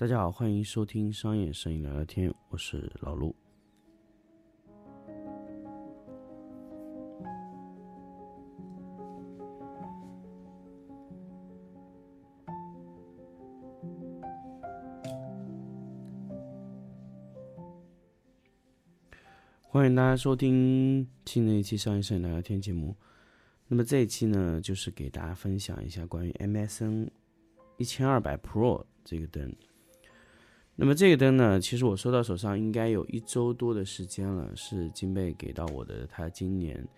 大家好，欢迎收听商业摄影聊聊天，我是老陆。欢迎大家收听新的一期商业摄影聊聊天节目。那么这一期呢，就是给大家分享一下关于 MSN 一千二百 Pro 这个灯。那么这个灯呢，其实我收到手上应该有一周多的时间了，是金贝给到我的。他今年，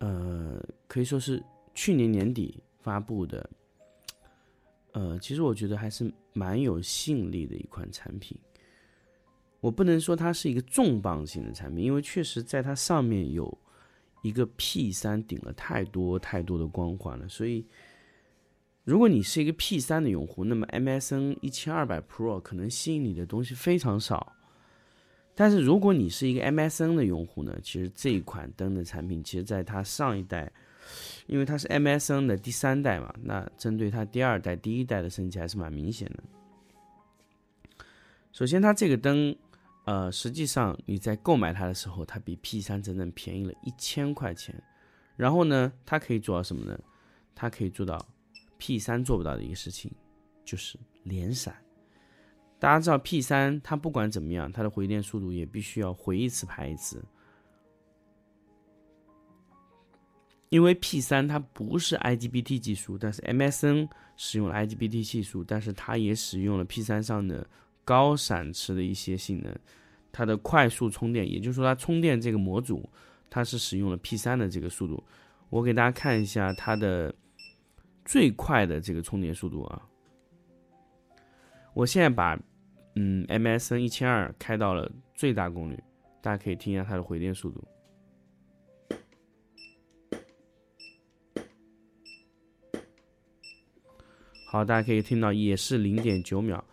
呃，可以说是去年年底发布的。呃，其实我觉得还是蛮有吸引力的一款产品。我不能说它是一个重磅型的产品，因为确实在它上面有一个 P 三顶了太多太多的光环了，所以。如果你是一个 P 三的用户，那么 MSN 一千二百 Pro 可能吸引你的东西非常少。但是如果你是一个 MSN 的用户呢，其实这一款灯的产品，其实在它上一代，因为它是 MSN 的第三代嘛，那针对它第二代、第一代的升级还是蛮明显的。首先，它这个灯，呃，实际上你在购买它的时候，它比 P 三整整便宜了一千块钱。然后呢，它可以做到什么呢？它可以做到。P 三做不到的一个事情，就是连闪。大家知道 P 三它不管怎么样，它的回电速度也必须要回一次排一次。因为 P 三它不是 IGBT 技术，但是 MSN 使用了 IGBT 技术，但是它也使用了 P 三上的高闪持的一些性能。它的快速充电，也就是说它充电这个模组，它是使用了 P 三的这个速度。我给大家看一下它的。最快的这个充电速度啊！我现在把嗯 MSN 一千二开到了最大功率，大家可以听一下它的回电速度。好，大家可以听到也是零点九秒，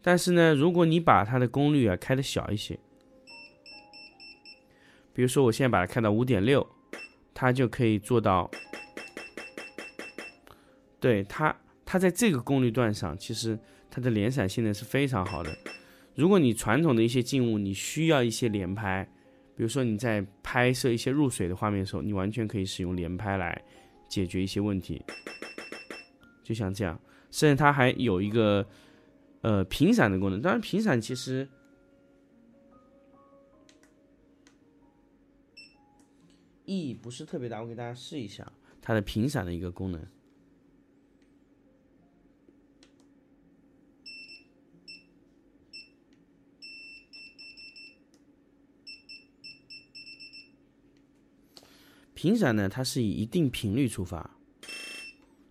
但是呢，如果你把它的功率啊开的小一些，比如说我现在把它开到五点六，它就可以做到。对它，它在这个功率段上，其实它的连闪性能是非常好的。如果你传统的一些静物，你需要一些连拍，比如说你在拍摄一些入水的画面的时候，你完全可以使用连拍来解决一些问题。就像这样，甚至它还有一个呃频闪的功能。当然，频闪其实意义不是特别大。我给大家试一下它的频闪的一个功能。频闪呢，它是以一定频率出发，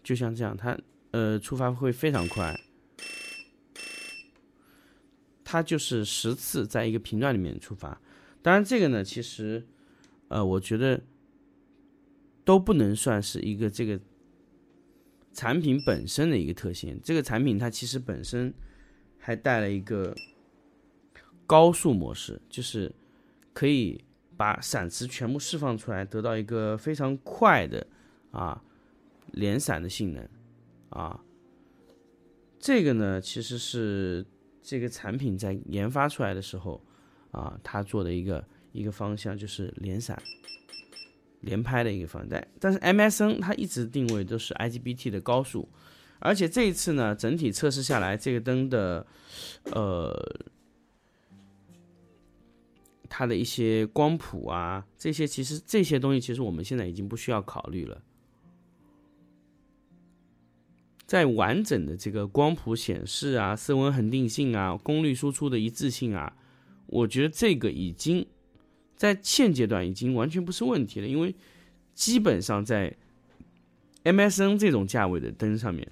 就像这样，它呃出发会非常快，它就是十次在一个频段里面出发。当然，这个呢，其实呃，我觉得都不能算是一个这个产品本身的一个特性。这个产品它其实本身还带了一个高速模式，就是可以。把闪磁全部释放出来，得到一个非常快的啊连闪的性能啊。这个呢，其实是这个产品在研发出来的时候啊，它做的一个一个方向就是连闪、连拍的一个方向。但是 MSN 它一直定位都是 IGBT 的高速，而且这一次呢，整体测试下来，这个灯的呃。它的一些光谱啊，这些其实这些东西其实我们现在已经不需要考虑了。在完整的这个光谱显示啊、色温恒定性啊、功率输出的一致性啊，我觉得这个已经在现阶段已经完全不是问题了，因为基本上在 MSN 这种价位的灯上面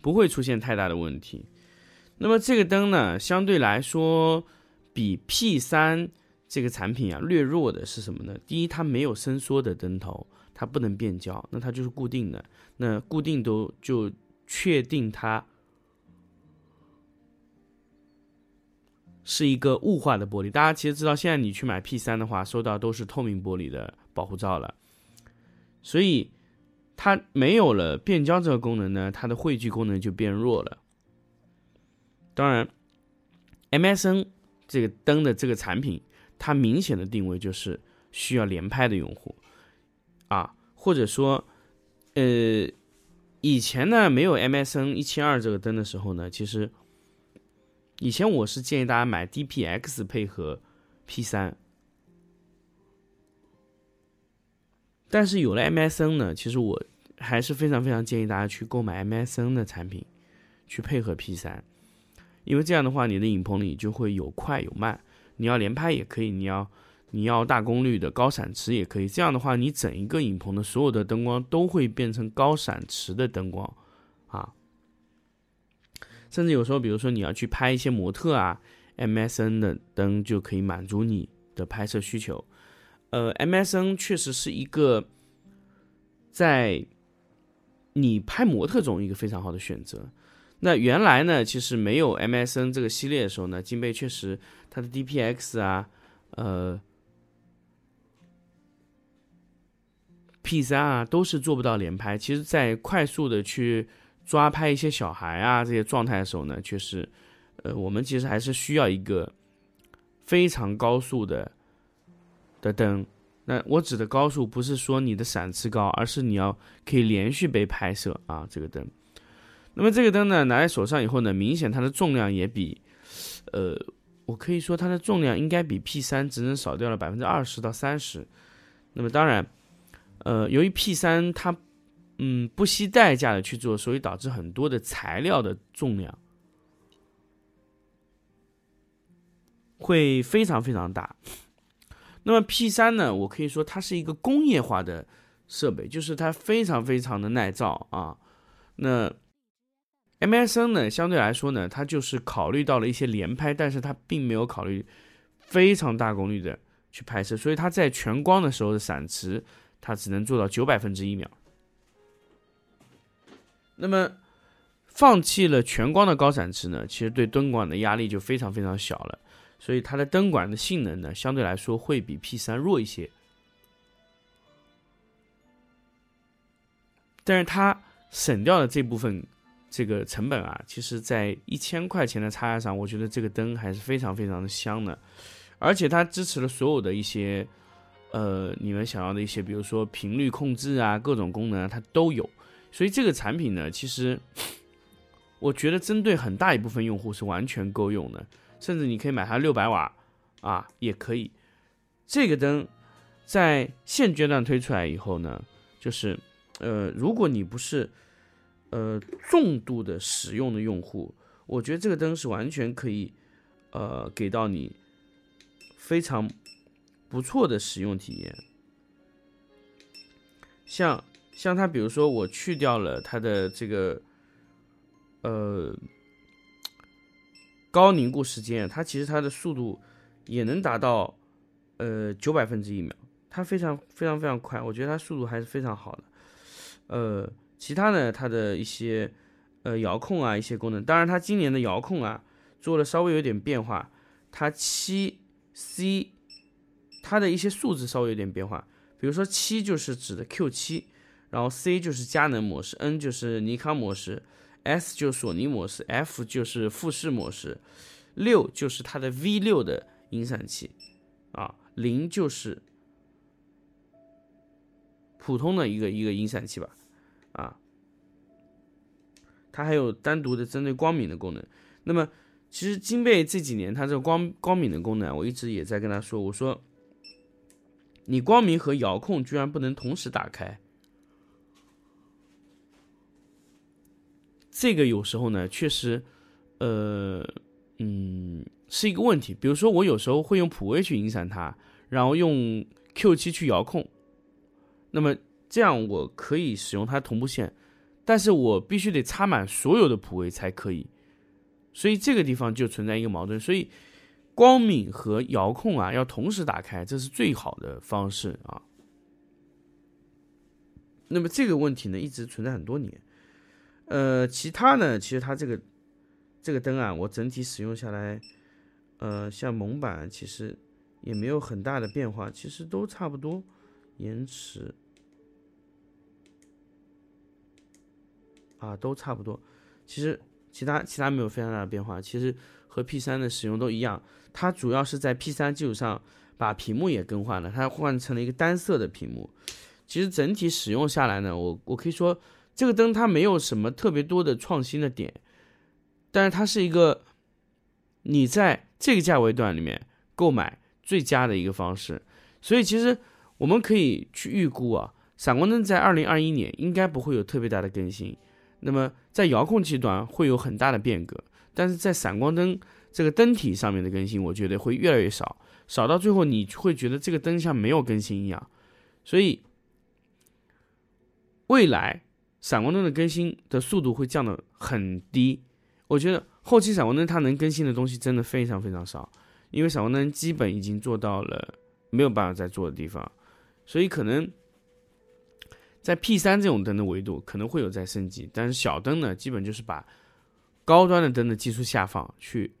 不会出现太大的问题。那么这个灯呢，相对来说。比 P 三这个产品啊略弱的是什么呢？第一，它没有伸缩的灯头，它不能变焦，那它就是固定的。那固定都就确定它是一个雾化的玻璃。大家其实知道，现在你去买 P 三的话，收到都是透明玻璃的保护罩了。所以它没有了变焦这个功能呢，它的汇聚功能就变弱了。当然，MSN 这个灯的这个产品，它明显的定位就是需要连拍的用户啊，或者说，呃，以前呢没有 MSN 一千二这个灯的时候呢，其实以前我是建议大家买 DPX 配合 P 三。但是有了 MSN 呢，其实我还是非常非常建议大家去购买 MSN 的产品，去配合 P 三，因为这样的话，你的影棚里就会有快有慢，你要连拍也可以，你要你要大功率的高闪池也可以，这样的话，你整一个影棚的所有的灯光都会变成高闪池的灯光，啊，甚至有时候，比如说你要去拍一些模特啊，MSN 的灯就可以满足你的拍摄需求。呃，MSN 确实是一个在你拍模特中一个非常好的选择。那原来呢，其实没有 MSN 这个系列的时候呢，金贝确实它的 DPX 啊，呃，P 三啊，都是做不到连拍。其实，在快速的去抓拍一些小孩啊这些状态的时候呢，确实，呃，我们其实还是需要一个非常高速的。的灯，那我指的高速不是说你的闪次高，而是你要可以连续被拍摄啊。这个灯，那么这个灯呢，拿在手上以后呢，明显它的重量也比，呃，我可以说它的重量应该比 P 三只能少掉了百分之二十到三十。那么当然，呃，由于 P 三它嗯不惜代价的去做，所以导致很多的材料的重量会非常非常大。那么 P 三呢？我可以说它是一个工业化的设备，就是它非常非常的耐造啊。那 MSN 呢，相对来说呢，它就是考虑到了一些连拍，但是它并没有考虑非常大功率的去拍摄，所以它在全光的时候的闪持，它只能做到九百分之一秒。那么放弃了全光的高闪持呢，其实对灯管的压力就非常非常小了。所以它的灯管的性能呢，相对来说会比 P 三弱一些，但是它省掉了这部分这个成本啊，其实在一千块钱的差价上，我觉得这个灯还是非常非常的香的，而且它支持了所有的一些呃你们想要的一些，比如说频率控制啊，各种功能它都有，所以这个产品呢，其实我觉得针对很大一部分用户是完全够用的。甚至你可以买它六百瓦，啊，也可以。这个灯在现阶段推出来以后呢，就是，呃，如果你不是，呃，重度的使用的用户，我觉得这个灯是完全可以，呃，给到你非常不错的使用体验。像像它，比如说我去掉了它的这个，呃。高凝固时间，它其实它的速度也能达到呃九百分之一秒，它非常非常非常快，我觉得它速度还是非常好的。呃，其他呢，它的一些呃遥控啊，一些功能，当然它今年的遥控啊做了稍微有点变化，它七 C 它的一些数字稍微有点变化，比如说七就是指的 Q 七，然后 C 就是佳能模式，N 就是尼康模式。S 就是索尼模式，F 就是富士模式，六就是它的 V 六的音闪器，啊，零就是普通的一个一个音闪器吧，啊，它还有单独的针对光敏的功能。那么其实金贝这几年它这个光光敏的功能，我一直也在跟他说，我说你光明和遥控居然不能同时打开。这个有时候呢，确实，呃，嗯，是一个问题。比如说，我有时候会用普威去影响它，然后用 Q 七去遥控，那么这样我可以使用它同步线，但是我必须得插满所有的普威才可以。所以这个地方就存在一个矛盾。所以光敏和遥控啊要同时打开，这是最好的方式啊。那么这个问题呢，一直存在很多年。呃，其他呢？其实它这个这个灯啊，我整体使用下来，呃，像蒙版其实也没有很大的变化，其实都差不多。延迟啊，都差不多。其实其他其他没有非常大的变化。其实和 P 三的使用都一样，它主要是在 P 三基础上把屏幕也更换了，它换成了一个单色的屏幕。其实整体使用下来呢，我我可以说这个灯它没有什么特别多的创新的点，但是它是一个你在这个价位段里面购买最佳的一个方式。所以其实我们可以去预估啊。闪光灯在二零二一年应该不会有特别大的更新，那么在遥控器端会有很大的变革，但是在闪光灯这个灯体上面的更新，我觉得会越来越少，少到最后你会觉得这个灯像没有更新一样。所以未来闪光灯的更新的速度会降得很低，我觉得后期闪光灯它能更新的东西真的非常非常少，因为闪光灯基本已经做到了没有办法再做的地方，所以可能。在 P 三这种灯的维度可能会有在升级，但是小灯呢，基本就是把高端的灯的技术下放去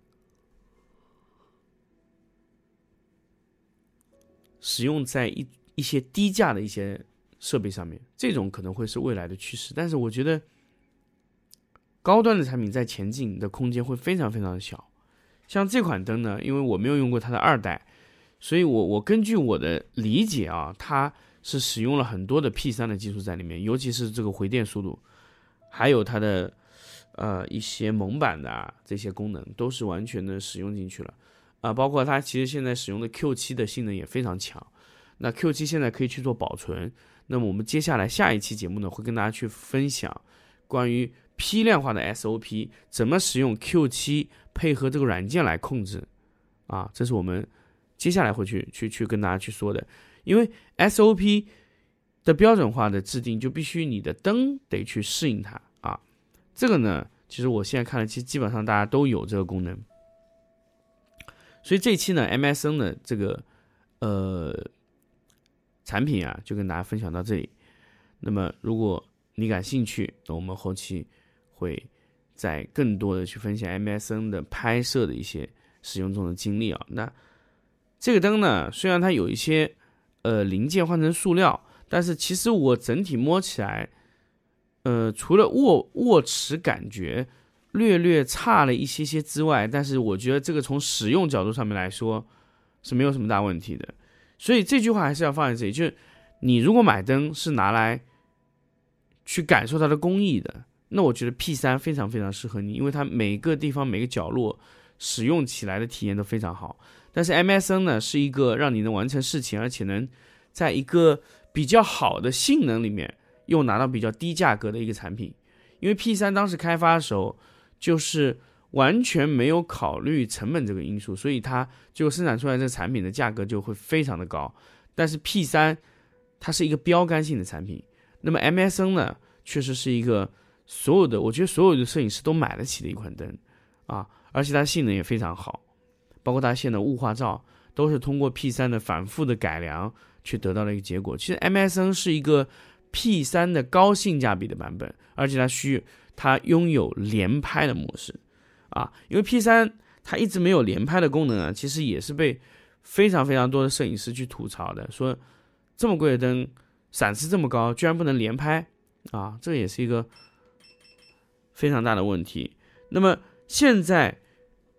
使用在一一些低价的一些设备上面，这种可能会是未来的趋势。但是我觉得高端的产品在前进的空间会非常非常的小。像这款灯呢，因为我没有用过它的二代，所以我我根据我的理解啊，它。是使用了很多的 P 三的技术在里面，尤其是这个回电速度，还有它的呃一些蒙版的啊这些功能都是完全的使用进去了啊，包括它其实现在使用的 Q 七的性能也非常强。那 Q 七现在可以去做保存，那么我们接下来下一期节目呢会跟大家去分享关于批量化的 SOP 怎么使用 Q 七配合这个软件来控制啊，这是我们接下来会去去去跟大家去说的。因为 SOP 的标准化的制定，就必须你的灯得去适应它啊。这个呢，其实我现在看了，其实基本上大家都有这个功能。所以这期呢，MSN 的这个呃产品啊，就跟大家分享到这里。那么如果你感兴趣，那我们后期会再更多的去分享 MSN 的拍摄的一些使用中的经历啊。那这个灯呢，虽然它有一些。呃，零件换成塑料，但是其实我整体摸起来，呃，除了握握持感觉略略差了一些些之外，但是我觉得这个从使用角度上面来说是没有什么大问题的。所以这句话还是要放在这里，就是你如果买灯是拿来去感受它的工艺的，那我觉得 P 三非常非常适合你，因为它每个地方每个角落使用起来的体验都非常好。但是 MSN 呢，是一个让你能完成事情，而且能在一个比较好的性能里面又拿到比较低价格的一个产品。因为 P3 当时开发的时候，就是完全没有考虑成本这个因素，所以它就生产出来这产品的价格就会非常的高。但是 P3 它是一个标杆性的产品，那么 MSN 呢，确实是一个所有的我觉得所有的摄影师都买得起的一款灯啊，而且它性能也非常好。包括它现在的雾化罩都是通过 P 三的反复的改良去得到了一个结果。其实 MSN 是一个 P 三的高性价比的版本，而且它需它拥有连拍的模式啊，因为 P 三它一直没有连拍的功能啊，其实也是被非常非常多的摄影师去吐槽的，说这么贵的灯闪失这么高，居然不能连拍啊，这也是一个非常大的问题。那么现在。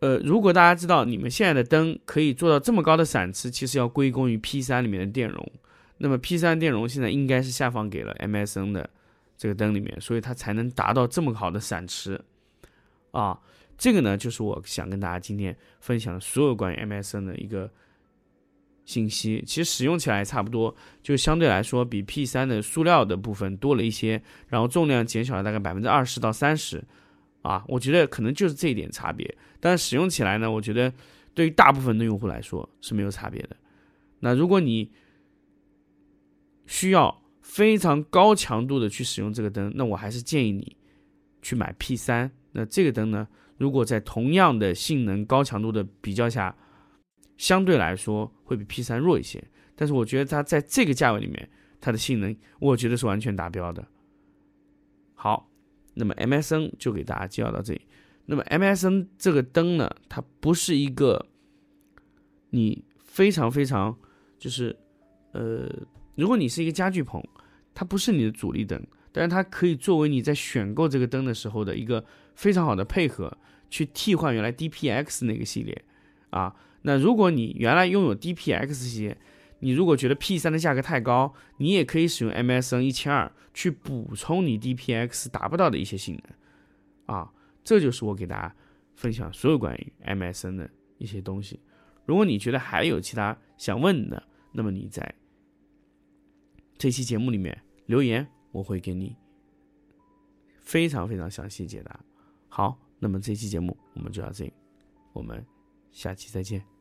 呃，如果大家知道你们现在的灯可以做到这么高的闪持，其实要归功于 P3 里面的电容。那么 P3 电容现在应该是下放给了 MSN 的这个灯里面，所以它才能达到这么好的闪池。啊，这个呢就是我想跟大家今天分享的所有关于 MSN 的一个信息。其实使用起来差不多，就相对来说比 P3 的塑料的部分多了一些，然后重量减小了大概百分之二十到三十。啊，我觉得可能就是这一点差别，但是使用起来呢，我觉得对于大部分的用户来说是没有差别的。那如果你需要非常高强度的去使用这个灯，那我还是建议你去买 P 三。那这个灯呢，如果在同样的性能高强度的比较下，相对来说会比 P 三弱一些，但是我觉得它在这个价位里面，它的性能我觉得是完全达标的。好。那么 MSN 就给大家介绍到这里。那么 MSN 这个灯呢，它不是一个你非常非常就是呃，如果你是一个家具棚，它不是你的主力灯，但是它可以作为你在选购这个灯的时候的一个非常好的配合去替换原来 DPX 那个系列啊。那如果你原来拥有 DPX 系列，你如果觉得 P 三的价格太高，你也可以使用 MSN 一千二去补充你 DPX 达不到的一些性能啊。这就是我给大家分享所有关于 MSN 的一些东西。如果你觉得还有其他想问的，那么你在这期节目里面留言，我会给你非常非常详细解答。好，那么这期节目我们就到这里，我们下期再见。